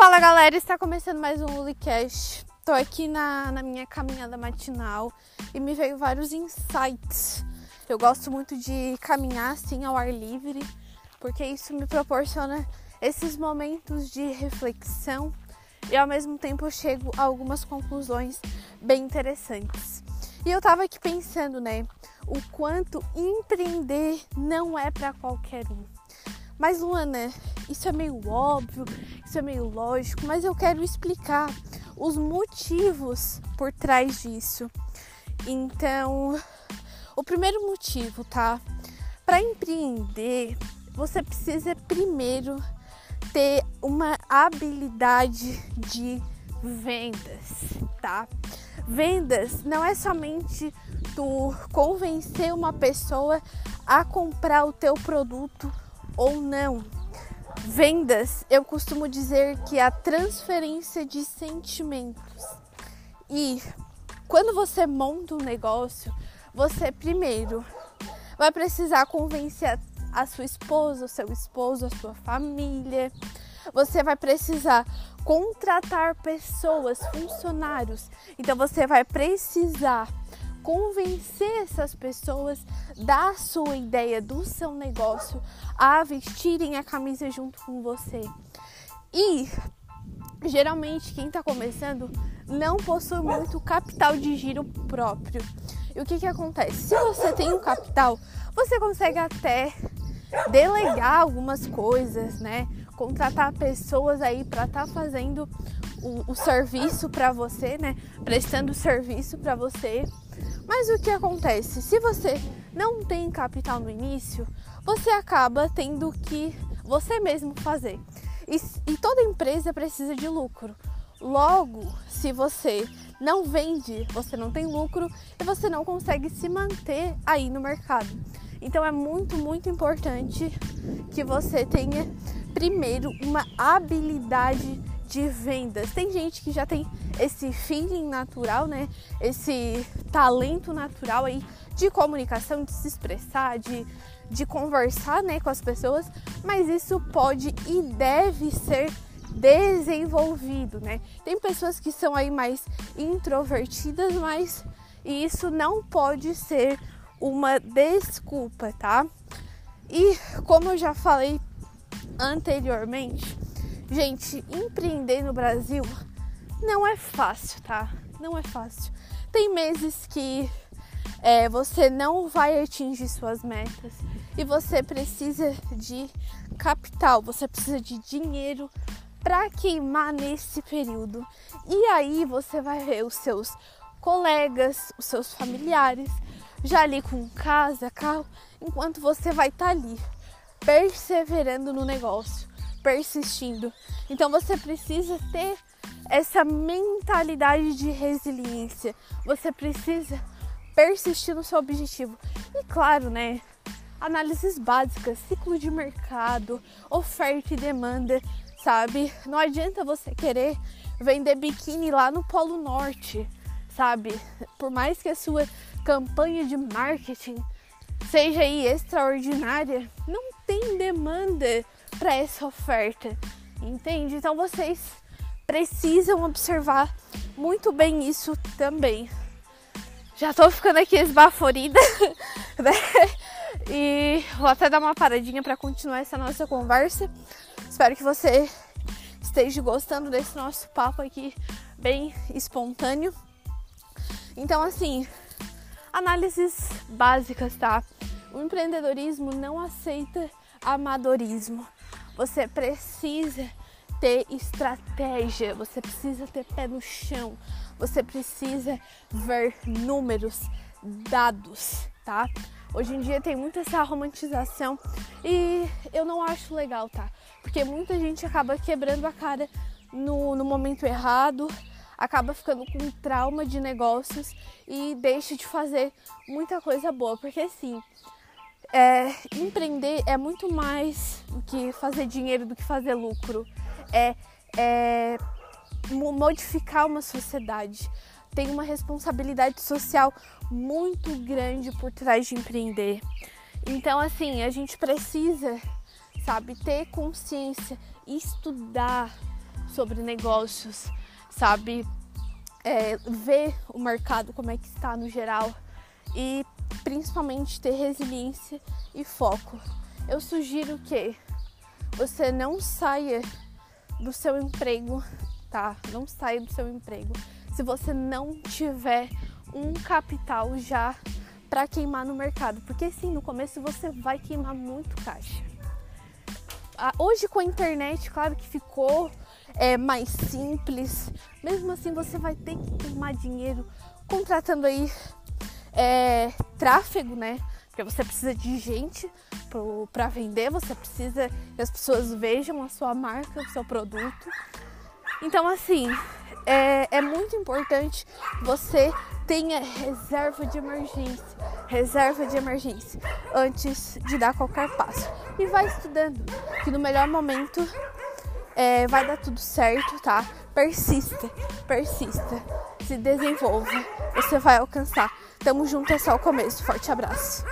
Fala galera, está começando mais um Lulicast. Tô aqui na, na minha caminhada matinal e me veio vários insights. Eu gosto muito de caminhar assim ao ar livre, porque isso me proporciona esses momentos de reflexão e ao mesmo tempo eu chego a algumas conclusões bem interessantes. E eu tava aqui pensando, né, o quanto empreender não é para qualquer um. Mas Luana, isso é meio óbvio, isso é meio lógico, mas eu quero explicar os motivos por trás disso. Então, o primeiro motivo, tá? Para empreender, você precisa primeiro ter uma habilidade de vendas, tá? Vendas não é somente tu convencer uma pessoa a comprar o teu produto ou não. Vendas, eu costumo dizer que é a transferência de sentimentos. E quando você monta um negócio, você primeiro vai precisar convencer a sua esposa, o seu esposo, a sua família. Você vai precisar contratar pessoas, funcionários. Então você vai precisar convencer essas pessoas da sua ideia, do seu negócio, a vestirem a camisa junto com você. E geralmente quem está começando não possui muito capital de giro próprio. E o que, que acontece? Se você tem um capital, você consegue até delegar algumas coisas, né? Contratar pessoas aí para estar tá fazendo o, o serviço para você, né? Prestando serviço para você. Mas o que acontece? Se você não tem capital no início, você acaba tendo que você mesmo fazer. E, e toda empresa precisa de lucro. Logo, se você não vende, você não tem lucro e você não consegue se manter aí no mercado. Então é muito, muito importante que você tenha primeiro uma habilidade de vendas. Tem gente que já tem esse feeling natural, né? Esse talento natural aí de comunicação, de se expressar, de, de conversar, né, com as pessoas, mas isso pode e deve ser desenvolvido, né? Tem pessoas que são aí mais introvertidas, mas isso não pode ser uma desculpa, tá? E como eu já falei anteriormente, Gente, empreender no Brasil não é fácil, tá? Não é fácil. Tem meses que é, você não vai atingir suas metas e você precisa de capital, você precisa de dinheiro para queimar nesse período. E aí você vai ver os seus colegas, os seus familiares já ali com casa, carro, enquanto você vai estar tá ali perseverando no negócio persistindo. Então você precisa ter essa mentalidade de resiliência. Você precisa persistir no seu objetivo. E claro, né? Análises básicas, ciclo de mercado, oferta e demanda, sabe? Não adianta você querer vender biquíni lá no Polo Norte, sabe? Por mais que a sua campanha de marketing seja aí extraordinária, não tem demanda para essa oferta, entende? Então vocês precisam observar muito bem isso também. Já tô ficando aqui esbaforida, né? E vou até dar uma paradinha para continuar essa nossa conversa. Espero que você esteja gostando desse nosso papo aqui bem espontâneo. Então, assim, análises básicas, tá? O empreendedorismo não aceita amadorismo. Você precisa ter estratégia, você precisa ter pé no chão, você precisa ver números, dados, tá? Hoje em dia tem muita essa romantização e eu não acho legal, tá? Porque muita gente acaba quebrando a cara no, no momento errado, acaba ficando com trauma de negócios e deixa de fazer muita coisa boa. Porque assim, é, empreender é muito mais que fazer dinheiro, do que fazer lucro. É, é modificar uma sociedade. Tem uma responsabilidade social muito grande por trás de empreender. Então, assim, a gente precisa, sabe, ter consciência, estudar sobre negócios, sabe é, ver o mercado como é que está no geral e principalmente ter resiliência e foco. Eu sugiro que você não saia do seu emprego, tá? Não saia do seu emprego se você não tiver um capital já para queimar no mercado, porque sim, no começo você vai queimar muito caixa. Ah, hoje com a internet, claro que ficou é, mais simples, mesmo assim você vai ter que queimar dinheiro contratando aí é, tráfego, né? Porque você precisa de gente para vender, você precisa que as pessoas vejam a sua marca, o seu produto. Então, assim, é, é muito importante você tenha reserva de emergência, reserva de emergência antes de dar qualquer passo. E vai estudando, que no melhor momento é, vai dar tudo certo, tá? Persista, persista, se desenvolva, você vai alcançar. Tamo junto, é só o começo. Forte abraço.